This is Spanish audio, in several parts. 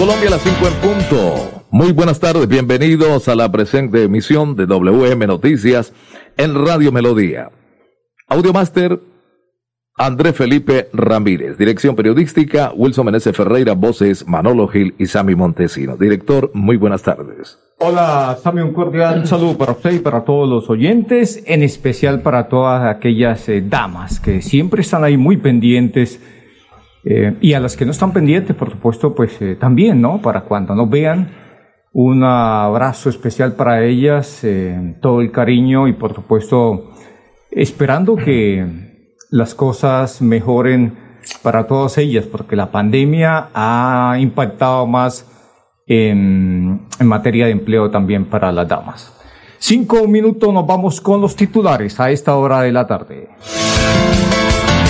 Colombia las 5 en punto. Muy buenas tardes, bienvenidos a la presente emisión de WM Noticias en Radio Melodía. Audiomaster André Felipe Ramírez, dirección periodística Wilson Meneses Ferreira, voces Manolo Gil y Sammy Montesino. Director, muy buenas tardes. Hola Sammy, un cordial saludo para usted y para todos los oyentes, en especial para todas aquellas eh, damas que siempre están ahí muy pendientes eh, y a las que no están pendientes, por supuesto, pues eh, también, ¿no? Para cuando nos vean, un abrazo especial para ellas, todo el cariño y por supuesto esperando que las cosas mejoren para todas ellas, porque la pandemia ha impactado más en, en, materia de empleo también para las damas. Cinco minutos nos vamos con los titulares a esta hora de la tarde.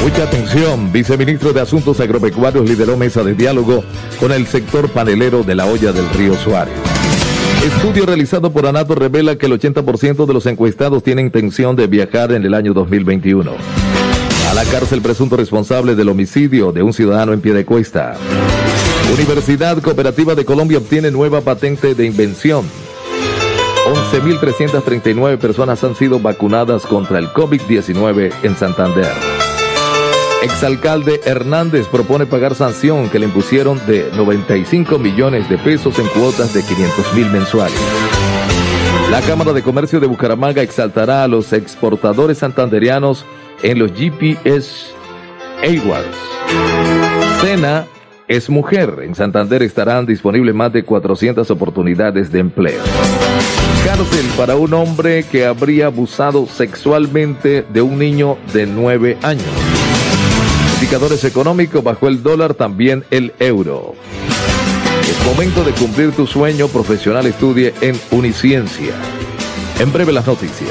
Mucha atención, viceministro de Asuntos Agropecuarios lideró mesa de diálogo con el sector panelero de la olla del río Suárez. Estudio realizado por Anato revela que el 80% de los encuestados tienen intención de viajar en el año 2021. A la cárcel presunto responsable del homicidio de un ciudadano en pie de cuesta. Universidad Cooperativa de Colombia obtiene nueva patente de invención. 11.339 personas han sido vacunadas contra el COVID-19 en Santander. Exalcalde Hernández propone pagar sanción que le impusieron de 95 millones de pesos en cuotas de 500 mil mensuales. La Cámara de Comercio de Bucaramanga exaltará a los exportadores santanderianos en los GPS Awards. Cena es mujer. En Santander estarán disponibles más de 400 oportunidades de empleo. Cárcel para un hombre que habría abusado sexualmente de un niño de 9 años. Indicadores económicos bajo el dólar, también el euro. Es momento de cumplir tu sueño profesional. Estudie en Uniciencia. En breve las noticias.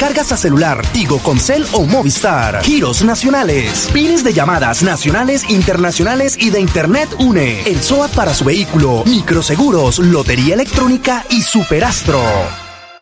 recargas a celular, Tigo, Concel o Movistar. Giros nacionales, pines de llamadas nacionales, internacionales y de Internet UNE. El SOAT para su vehículo, microseguros, lotería electrónica y superastro.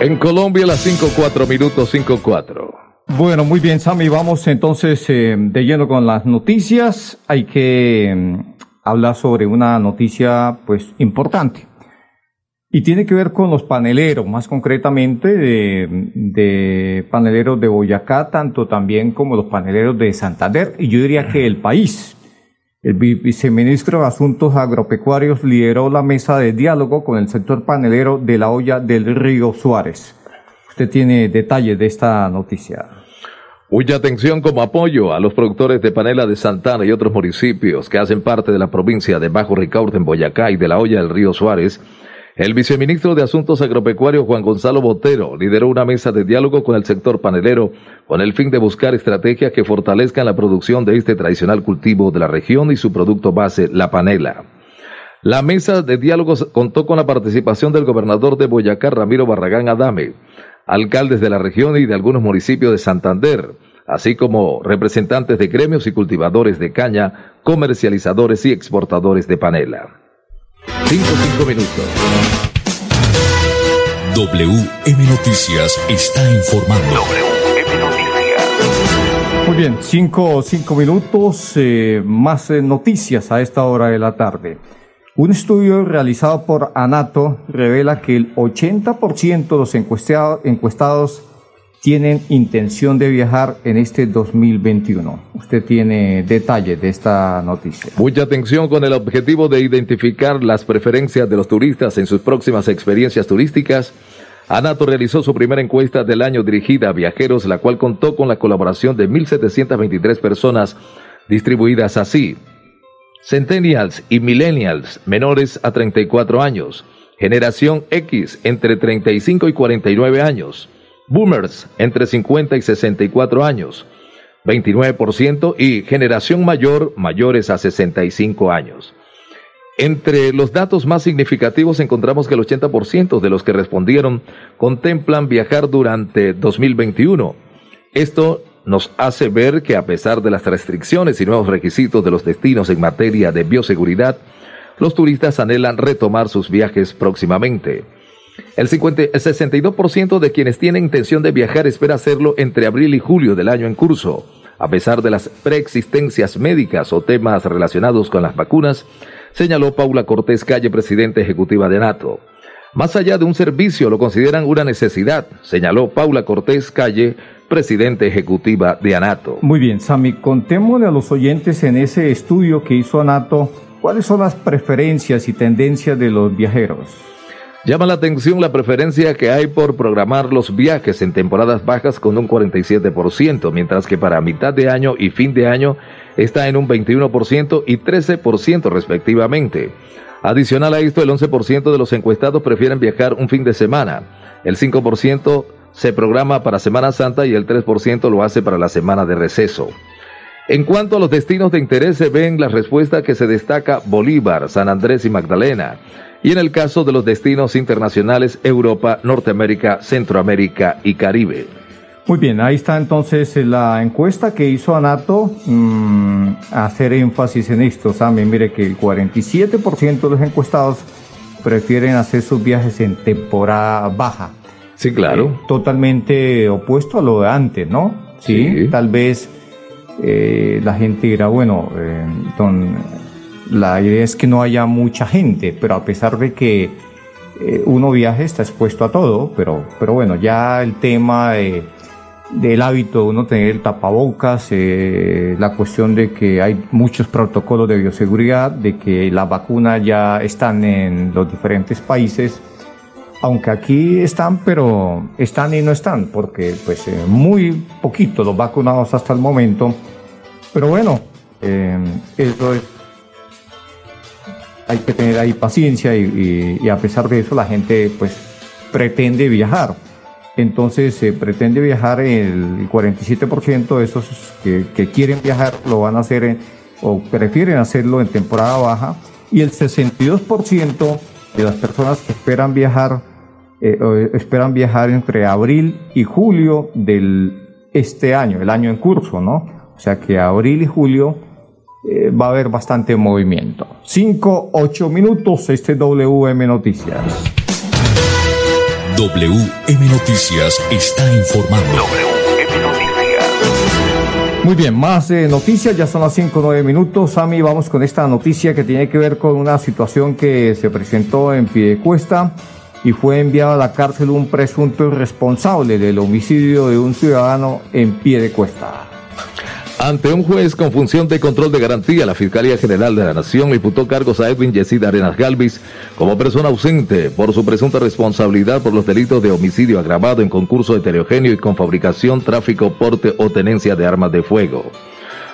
En Colombia las 5-4 minutos 5-4. Bueno, muy bien, Sammy. Vamos entonces eh, de lleno con las noticias. Hay que eh, hablar sobre una noticia, pues, importante. Y tiene que ver con los paneleros, más concretamente de, de, paneleros de Boyacá, tanto también como los paneleros de Santander, y yo diría que el país. El viceministro de Asuntos Agropecuarios lideró la mesa de diálogo con el sector panelero de la olla del río Suárez. Usted tiene detalles de esta noticia. Mucha atención como apoyo a los productores de panela de Santana y otros municipios que hacen parte de la provincia de Bajo Ricaurte en Boyacá y de la olla del río Suárez. El viceministro de Asuntos Agropecuarios Juan Gonzalo Botero lideró una mesa de diálogo con el sector panelero con el fin de buscar estrategias que fortalezcan la producción de este tradicional cultivo de la región y su producto base, la panela. La mesa de diálogos contó con la participación del gobernador de Boyacá, Ramiro Barragán Adame, alcaldes de la región y de algunos municipios de Santander, así como representantes de gremios y cultivadores de caña, comercializadores y exportadores de panela. Cinco, cinco minutos. WM Noticias está informando. WM Noticias. Muy bien, cinco, cinco minutos, eh, más eh, noticias a esta hora de la tarde. Un estudio realizado por ANATO revela que el 80% de los encuestados tienen intención de viajar en este 2021. Usted tiene detalles de esta noticia. Mucha atención con el objetivo de identificar las preferencias de los turistas en sus próximas experiencias turísticas. ANATO realizó su primera encuesta del año dirigida a viajeros, la cual contó con la colaboración de 1.723 personas distribuidas así. Centennials y Millennials menores a 34 años. Generación X entre 35 y 49 años boomers entre 50 y 64 años, 29% y generación mayor mayores a 65 años. Entre los datos más significativos encontramos que el 80% de los que respondieron contemplan viajar durante 2021. Esto nos hace ver que a pesar de las restricciones y nuevos requisitos de los destinos en materia de bioseguridad, los turistas anhelan retomar sus viajes próximamente. El, 62% de quienes tienen intención de viajar espera hacerlo entre abril y julio del año en curso. A pesar de las preexistencias médicas o temas relacionados con las vacunas, señaló Paula Cortés Calle, presidenta ejecutiva de NATO. Más allá de un servicio, lo consideran una necesidad, señaló Paula Cortés Calle, presidenta ejecutiva de ANATO. Muy bien, Sami, contémosle a los oyentes en ese estudio que hizo ANATO cuáles son las preferencias y tendencias de los viajeros. Llama la atención la preferencia que hay por programar los viajes en temporadas bajas con un 47%, mientras que para mitad de año y fin de año está en un 21% y 13% respectivamente. Adicional a esto, el 11% de los encuestados prefieren viajar un fin de semana, el 5% se programa para Semana Santa y el 3% lo hace para la semana de receso. En cuanto a los destinos de interés, se ven la respuesta que se destaca Bolívar, San Andrés y Magdalena y en el caso de los destinos internacionales Europa, Norteamérica, Centroamérica y Caribe. Muy bien, ahí está entonces la encuesta que hizo ANATO, mm, hacer énfasis en esto, también mire que el 47% de los encuestados prefieren hacer sus viajes en temporada baja. Sí, claro. Eh, totalmente opuesto a lo de antes, ¿no? Sí. Tal vez eh, la gente dirá, bueno, eh, la idea es que no haya mucha gente, pero a pesar de que eh, uno viaje está expuesto a todo, pero, pero bueno, ya el tema del hábito de uno tener tapabocas, eh, la cuestión de que hay muchos protocolos de bioseguridad, de que las vacunas ya están en los diferentes países, aunque aquí están, pero están y no están, porque pues eh, muy poquito los vacunados hasta el momento, pero bueno, eso es hay que tener ahí paciencia y, a pesar de eso la gente pues pretende viajar. Entonces se pretende viajar el 47% de esos que, quieren viajar lo van a hacer o prefieren hacerlo en temporada baja y el 62% de las personas que esperan viajar eh, esperan viajar entre abril y julio del este año, el año en curso, ¿no? O sea que abril y julio eh, va a haber bastante movimiento. 5, 8 minutos, este WM Noticias. WM Noticias está informando. WM Noticias. Muy bien, más eh, noticias, ya son las 5, 9 minutos. Sami, vamos con esta noticia que tiene que ver con una situación que se presentó en Piedecuesta y fue enviado a la cárcel un presunto responsable del homicidio de un ciudadano en Piedecuesta. Ante un juez con función de control de garantía, la Fiscalía General de la Nación imputó cargos a Edwin Yesid Arenas Galvis como persona ausente por su presunta responsabilidad por los delitos de homicidio agravado en concurso heterogéneo y con fabricación, tráfico, porte o tenencia de armas de fuego.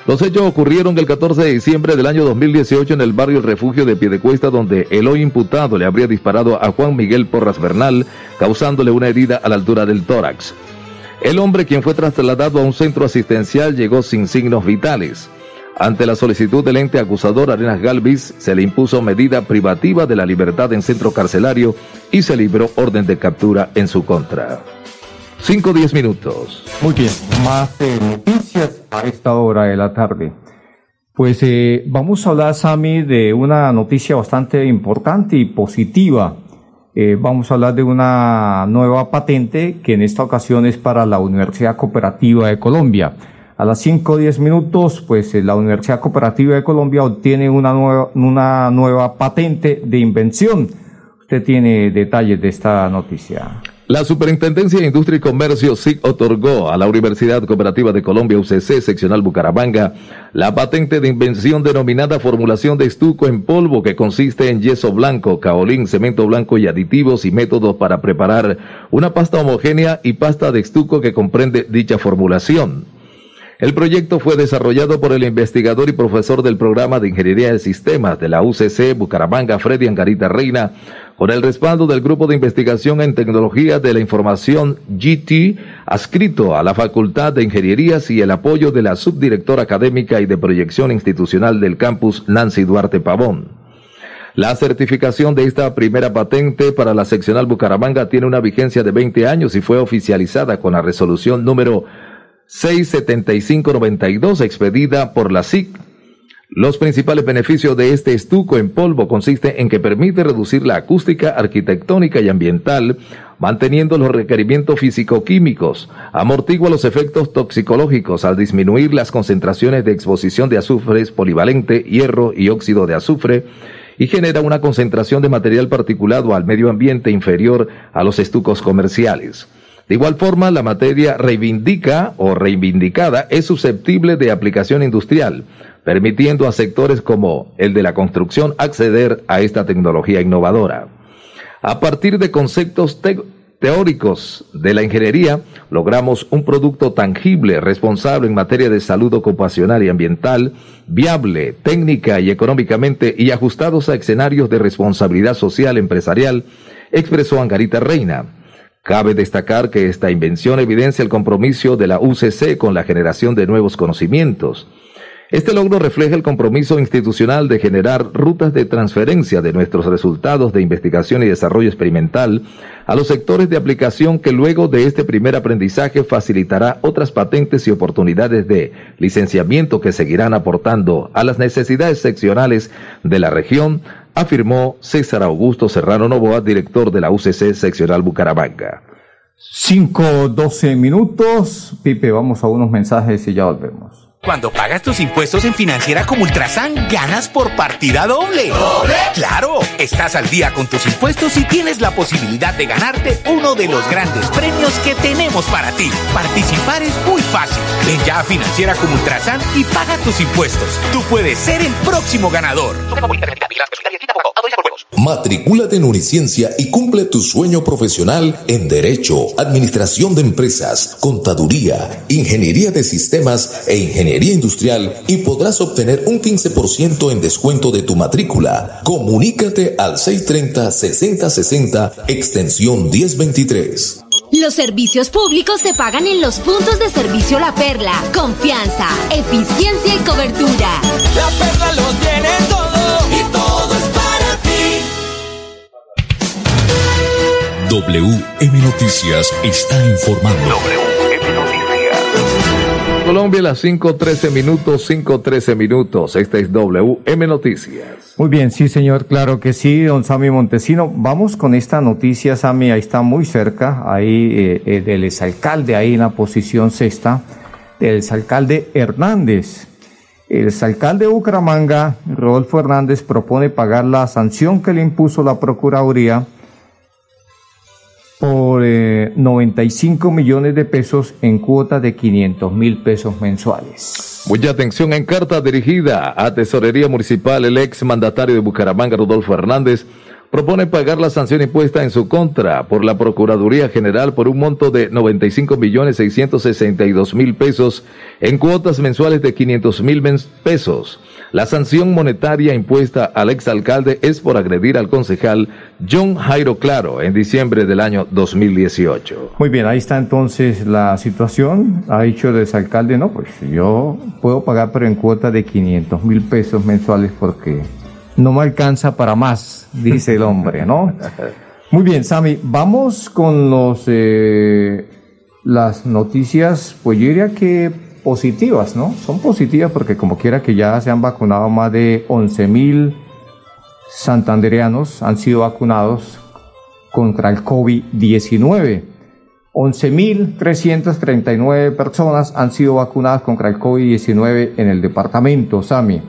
Los hechos ocurrieron el 14 de diciembre del año 2018 en el barrio El Refugio de Piedecuesta, donde el hoy imputado le habría disparado a Juan Miguel Porras Bernal, causándole una herida a la altura del tórax. El hombre, quien fue trasladado a un centro asistencial, llegó sin signos vitales. Ante la solicitud del ente acusador Arenas Galvis, se le impuso medida privativa de la libertad en centro carcelario y se libró orden de captura en su contra. 5 10 minutos. Muy bien, más noticias a esta hora de la tarde. Pues eh, vamos a hablar, Sami, de una noticia bastante importante y positiva eh, vamos a hablar de una nueva patente que en esta ocasión es para la Universidad Cooperativa de Colombia. A las 5 o 10 minutos, pues eh, la Universidad Cooperativa de Colombia obtiene una nueva, una nueva patente de invención. Usted tiene detalles de esta noticia. La Superintendencia de Industria y Comercio SIC otorgó a la Universidad Cooperativa de Colombia UCC Seccional Bucaramanga la patente de invención denominada formulación de estuco en polvo que consiste en yeso blanco, caolín, cemento blanco y aditivos y métodos para preparar una pasta homogénea y pasta de estuco que comprende dicha formulación. El proyecto fue desarrollado por el investigador y profesor del programa de Ingeniería de Sistemas de la UCC Bucaramanga, Freddy Angarita Reina, con el respaldo del Grupo de Investigación en Tecnología de la Información GT, adscrito a la Facultad de Ingenierías y el apoyo de la subdirectora académica y de proyección institucional del campus Nancy Duarte Pavón. La certificación de esta primera patente para la seccional Bucaramanga tiene una vigencia de 20 años y fue oficializada con la resolución número 67592 expedida por la SIC los principales beneficios de este estuco en polvo consiste en que permite reducir la acústica arquitectónica y ambiental, manteniendo los requerimientos físico-químicos, amortigua los efectos toxicológicos al disminuir las concentraciones de exposición de azufres polivalente, hierro y óxido de azufre, y genera una concentración de material particulado al medio ambiente inferior a los estucos comerciales. De igual forma, la materia reivindica o reivindicada es susceptible de aplicación industrial, permitiendo a sectores como el de la construcción acceder a esta tecnología innovadora. A partir de conceptos teóricos de la ingeniería, logramos un producto tangible, responsable en materia de salud ocupacional y ambiental, viable, técnica y económicamente y ajustados a escenarios de responsabilidad social empresarial, expresó Angarita Reina. Cabe destacar que esta invención evidencia el compromiso de la UCC con la generación de nuevos conocimientos, este logro refleja el compromiso institucional de generar rutas de transferencia de nuestros resultados de investigación y desarrollo experimental a los sectores de aplicación que luego de este primer aprendizaje facilitará otras patentes y oportunidades de licenciamiento que seguirán aportando a las necesidades seccionales de la región, afirmó César Augusto Serrano Novoa, director de la UCC Seccional Bucaramanga. 5-12 minutos. Pipe, vamos a unos mensajes y ya volvemos. Cuando pagas tus impuestos en Financiera como Ultrasan, ganas por partida doble. ¿Doble? ¡Claro! Estás al día con tus impuestos y tienes la posibilidad de ganarte uno de los grandes premios que tenemos para ti. Participar es muy fácil. Ven ya a Financiera como Ultrasan y paga tus impuestos. Tú puedes ser el próximo ganador. Matricúlate en Uniciencia y cumple tu sueño profesional en Derecho, Administración de Empresas, Contaduría, Ingeniería de Sistemas e Ingeniería Industrial y podrás obtener un 15% en descuento de tu matrícula. Comunícate al 630-6060, extensión 1023. Los servicios públicos se pagan en los puntos de servicio La Perla. Confianza, eficiencia y cobertura. La Perla lo tiene todo y todo es para ti. WM Noticias está informando. WM Noticias. Colombia las 5.13 minutos, 5.13 minutos. Esta es WM Noticias. Muy bien, sí, señor, claro que sí, don Sami Montesino. Vamos con esta noticia, Sami, ahí está muy cerca, ahí eh, eh, del exalcalde, ahí en la posición sexta, del exalcalde Hernández. El exalcalde de Bucaramanga, Rodolfo Hernández, propone pagar la sanción que le impuso la Procuraduría por 95 eh, millones de pesos en cuota de 500 mil pesos mensuales. Mucha atención en carta dirigida a Tesorería Municipal. El ex mandatario de Bucaramanga, Rodolfo Hernández, propone pagar la sanción impuesta en su contra por la Procuraduría General por un monto de 95 millones 662 mil pesos en cuotas mensuales de 500 mil pesos. La sanción monetaria impuesta al exalcalde es por agredir al concejal John Jairo Claro en diciembre del año 2018. Muy bien, ahí está entonces la situación. Ha dicho el exalcalde, no, pues yo puedo pagar pero en cuota de 500 mil pesos mensuales porque no me alcanza para más, dice el hombre, ¿no? Muy bien, Sami, vamos con los eh, las noticias, pues yo diría que positivas, ¿no? Son positivas porque como quiera que ya se han vacunado más de 11 mil santandereanos, han sido vacunados contra el COVID-19. 11.339 personas han sido vacunadas contra el COVID-19 en el departamento, Sami.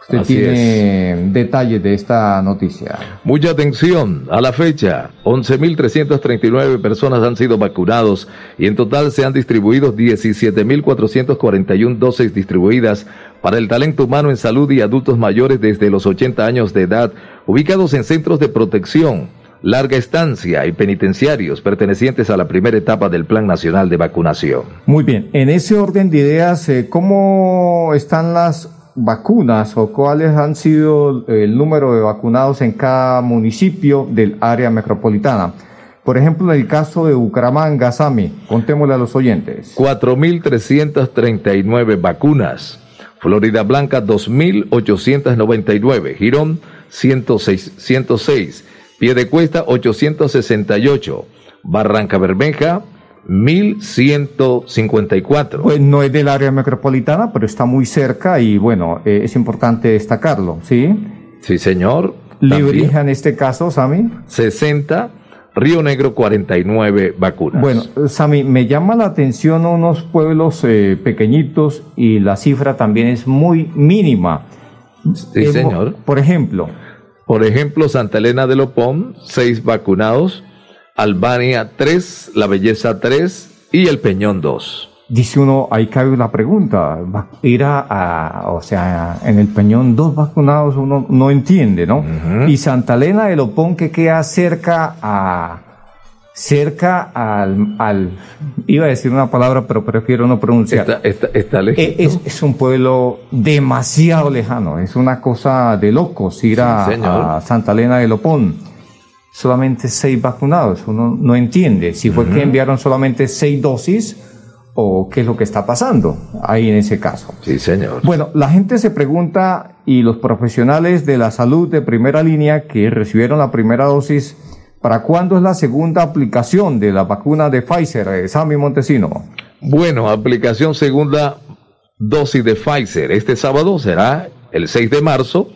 Usted tiene detalles de esta noticia. Mucha atención. A la fecha, 11.339 personas han sido vacunados y en total se han distribuido 17.441 dosis distribuidas para el talento humano en salud y adultos mayores desde los 80 años de edad, ubicados en centros de protección, larga estancia y penitenciarios pertenecientes a la primera etapa del Plan Nacional de Vacunación. Muy bien, en ese orden de ideas, eh, ¿cómo están las vacunas o cuáles han sido el número de vacunados en cada municipio del área metropolitana. Por ejemplo, en el caso de Bucaramanga, Sami, contémosle a los oyentes. 4.339 vacunas. Florida Blanca, 2.899. Girón, 106, 106. Piedecuesta, 868. Barranca Bermeja, 1154. Pues no es del área metropolitana, pero está muy cerca y bueno, eh, es importante destacarlo, ¿sí? Sí, señor. Librija en este caso, Sami. 60. Río Negro 49 vacunas. Bueno, Sami, me llama la atención unos pueblos eh, pequeñitos y la cifra también es muy mínima. Sí, señor. Por ejemplo. Por ejemplo, Santa Elena de Lopón, 6 vacunados. Albania 3, La Belleza 3 y El Peñón 2. Dice uno, ahí cabe una pregunta, ir a, o sea, en el Peñón dos vacunados uno no entiende, ¿no? Y Santa Elena de Lopón que queda cerca a, cerca al, al, iba a decir una palabra pero prefiero no pronunciar. Está, está, e, es, es, un pueblo demasiado lejano, es una cosa de locos ir a, a Santa Elena de Lopón solamente seis vacunados. Uno no entiende si fue que enviaron solamente seis dosis o qué es lo que está pasando ahí en ese caso. Sí, señor. Bueno, la gente se pregunta y los profesionales de la salud de primera línea que recibieron la primera dosis, ¿para cuándo es la segunda aplicación de la vacuna de Pfizer, eh, Sammy Montesino? Bueno, aplicación segunda dosis de Pfizer. Este sábado será el 6 de marzo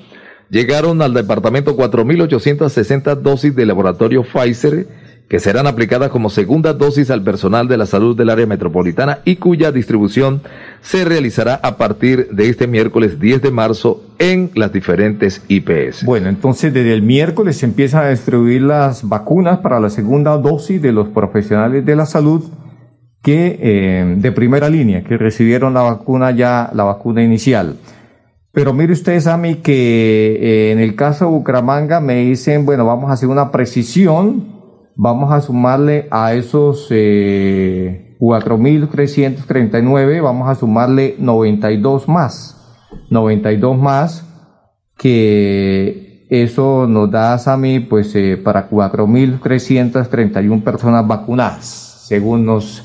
llegaron al departamento 4.860 dosis de laboratorio Pfizer que serán aplicadas como segunda dosis al personal de la salud del área metropolitana y cuya distribución se realizará a partir de este miércoles 10 de marzo en las diferentes IPS. Bueno, entonces desde el miércoles se empiezan a distribuir las vacunas para la segunda dosis de los profesionales de la salud que eh, de primera línea, que recibieron la vacuna ya, la vacuna inicial. Pero mire ustedes a mí que eh, en el caso de Bucaramanga me dicen, bueno, vamos a hacer una precisión, vamos a sumarle a esos eh, 4.339, vamos a sumarle 92 más, 92 más, que eso nos da a mí pues eh, para 4.331 personas vacunadas, según nos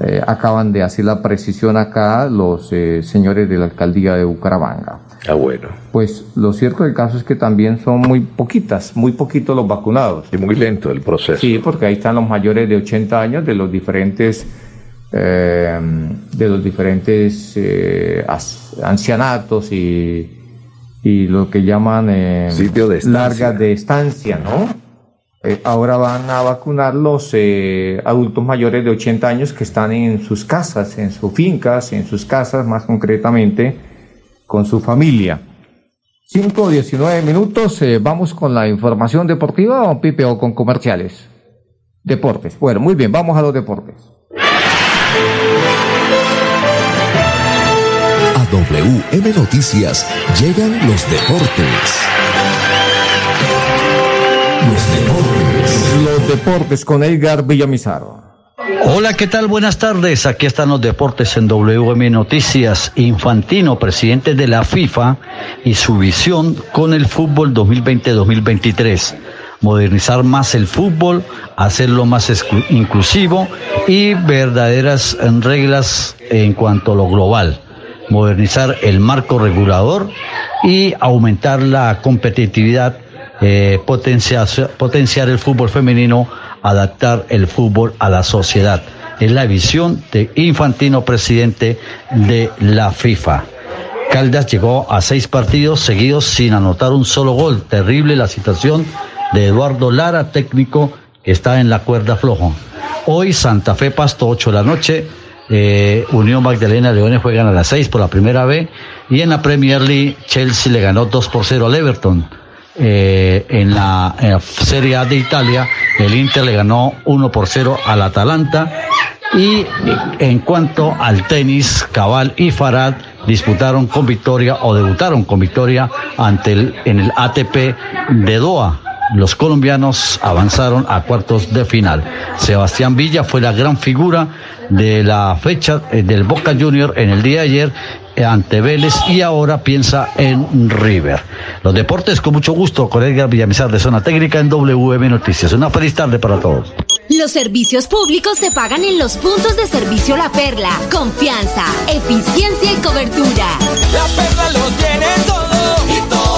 eh, acaban de hacer la precisión acá los eh, señores de la alcaldía de Bucaramanga. Ah, bueno. Pues lo cierto del caso es que también son muy poquitas, muy poquitos los vacunados. Y muy lento el proceso. Sí, porque ahí están los mayores de 80 años de los diferentes, eh, de los diferentes ancianatos y, y lo que llaman Sitio de larga de estancia, ¿no? Eh, ahora van a vacunar los eh, adultos mayores de 80 años que están en sus casas, en sus fincas, en sus casas más concretamente, con su familia. 5 o 19 minutos, eh, vamos con la información deportiva o Pipe o con comerciales. Deportes. Bueno, muy bien, vamos a los deportes. A WM Noticias llegan los deportes. Los deportes. con Edgar Villamizar. Hola, ¿qué tal? Buenas tardes. Aquí están los deportes en WM Noticias. Infantino, presidente de la FIFA, y su visión con el fútbol 2020-2023. Modernizar más el fútbol, hacerlo más inclusivo y verdaderas reglas en cuanto a lo global. Modernizar el marco regulador y aumentar la competitividad eh, potenciar, potenciar el fútbol femenino, adaptar el fútbol a la sociedad. Es la visión de Infantino, presidente de la FIFA. Caldas llegó a seis partidos seguidos sin anotar un solo gol. Terrible la situación de Eduardo Lara, técnico está en la cuerda floja. Hoy Santa Fe Pasto, 8 de la noche. Eh, Unión Magdalena Leones juegan a las 6 por la primera vez. Y en la Premier League, Chelsea le ganó 2 por 0 al Everton. Eh, en, la, la, Serie A de Italia, el Inter le ganó 1 por 0 al Atalanta. Y en cuanto al tenis, Cabal y Farad disputaron con victoria o debutaron con victoria ante el, en el ATP de Doha. Los colombianos avanzaron a cuartos de final. Sebastián Villa fue la gran figura de la fecha eh, del Boca Junior en el día de ayer eh, ante Vélez y ahora piensa en River. Los deportes con mucho gusto con Edgar Villamizar de Zona Técnica en WM Noticias. Una feliz tarde para todos. Los servicios públicos se pagan en los puntos de servicio La Perla. Confianza, eficiencia y cobertura. La Perla lo tiene todo y todo.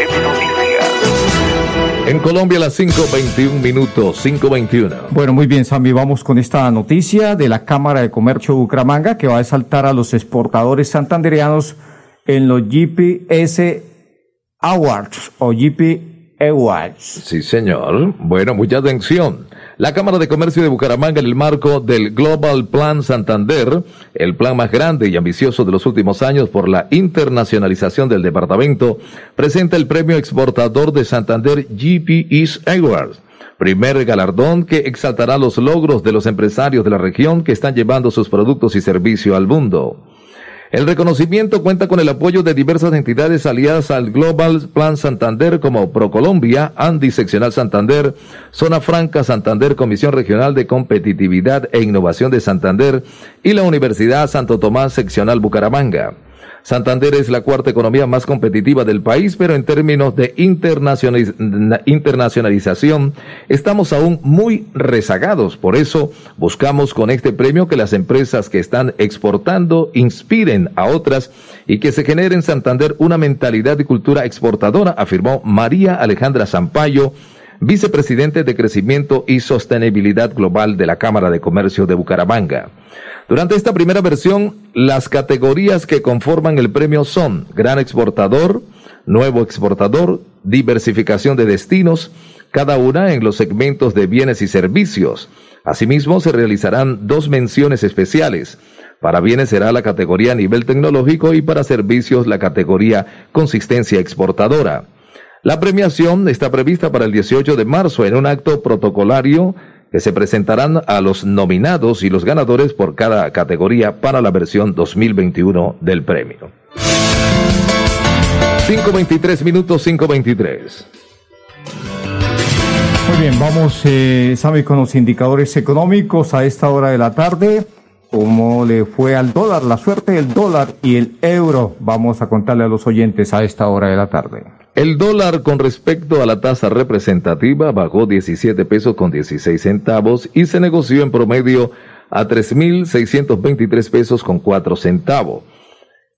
En Colombia a las 5.21 minutos, 5.21. Bueno, muy bien, Sammy, vamos con esta noticia de la Cámara de Comercio de Bucaramanga que va a exaltar a los exportadores santandereanos en los GPS Awards o GP Awards. Sí, señor. Bueno, mucha atención. La Cámara de Comercio de Bucaramanga, en el marco del Global Plan Santander, el plan más grande y ambicioso de los últimos años por la internacionalización del departamento, presenta el premio exportador de Santander GP East Awards. Primer galardón que exaltará los logros de los empresarios de la región que están llevando sus productos y servicios al mundo. El reconocimiento cuenta con el apoyo de diversas entidades aliadas al Global Plan Santander como ProColombia, Andy Seccional Santander, Zona Franca Santander, Comisión Regional de Competitividad e Innovación de Santander y la Universidad Santo Tomás Seccional Bucaramanga. Santander es la cuarta economía más competitiva del país, pero en términos de internacionaliz internacionalización estamos aún muy rezagados. Por eso buscamos con este premio que las empresas que están exportando inspiren a otras y que se genere en Santander una mentalidad y cultura exportadora, afirmó María Alejandra Zampayo, vicepresidente de Crecimiento y Sostenibilidad Global de la Cámara de Comercio de Bucaramanga. Durante esta primera versión, las categorías que conforman el premio son Gran Exportador, Nuevo Exportador, Diversificación de Destinos, cada una en los segmentos de bienes y servicios. Asimismo, se realizarán dos menciones especiales. Para bienes será la categoría nivel tecnológico y para servicios la categoría consistencia exportadora. La premiación está prevista para el 18 de marzo en un acto protocolario que se presentarán a los nominados y los ganadores por cada categoría para la versión 2021 del premio. 5.23 minutos, 5.23. Muy bien, vamos, eh, con los indicadores económicos a esta hora de la tarde. ¿Cómo le fue al dólar? La suerte del dólar y el euro. Vamos a contarle a los oyentes a esta hora de la tarde. El dólar con respecto a la tasa representativa bajó 17 pesos con 16 centavos y se negoció en promedio a 3.623 pesos con 4 centavos.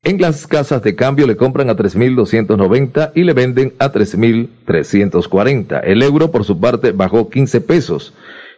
En las casas de cambio le compran a 3.290 y le venden a 3.340. El euro por su parte bajó 15 pesos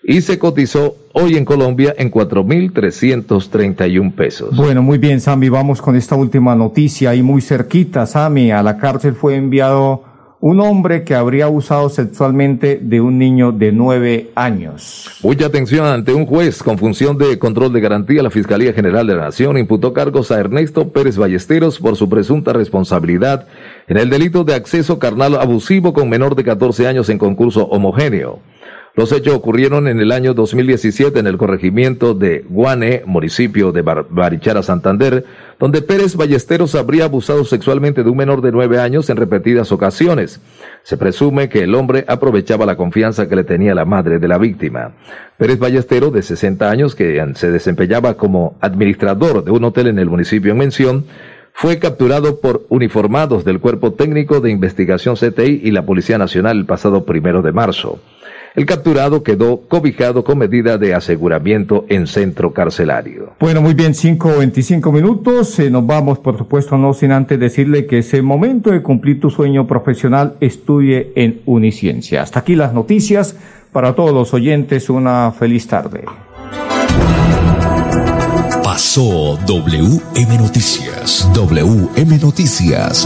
y se cotizó hoy en Colombia en 4.331 pesos. Bueno, muy bien, Sami, vamos con esta última noticia. Ahí muy cerquita, Sami, a la cárcel fue enviado un hombre que habría abusado sexualmente de un niño de nueve años. Mucha atención ante un juez con función de control de garantía. La Fiscalía General de la Nación imputó cargos a Ernesto Pérez Ballesteros por su presunta responsabilidad en el delito de acceso carnal abusivo con menor de 14 años en concurso homogéneo. Los hechos ocurrieron en el año 2017 en el corregimiento de Guane, municipio de Bar Barichara, Santander, donde Pérez Ballesteros habría abusado sexualmente de un menor de nueve años en repetidas ocasiones. Se presume que el hombre aprovechaba la confianza que le tenía la madre de la víctima. Pérez Ballesteros, de 60 años, que se desempeñaba como administrador de un hotel en el municipio en mención, fue capturado por uniformados del Cuerpo Técnico de Investigación CTI y la Policía Nacional el pasado primero de marzo. El capturado quedó cobijado con medida de aseguramiento en centro carcelario. Bueno, muy bien, 5.25 minutos. Eh, nos vamos, por supuesto, no sin antes decirle que es el momento de cumplir tu sueño profesional. Estudie en Uniciencia. Hasta aquí las noticias. Para todos los oyentes, una feliz tarde. Pasó WM Noticias. WM Noticias.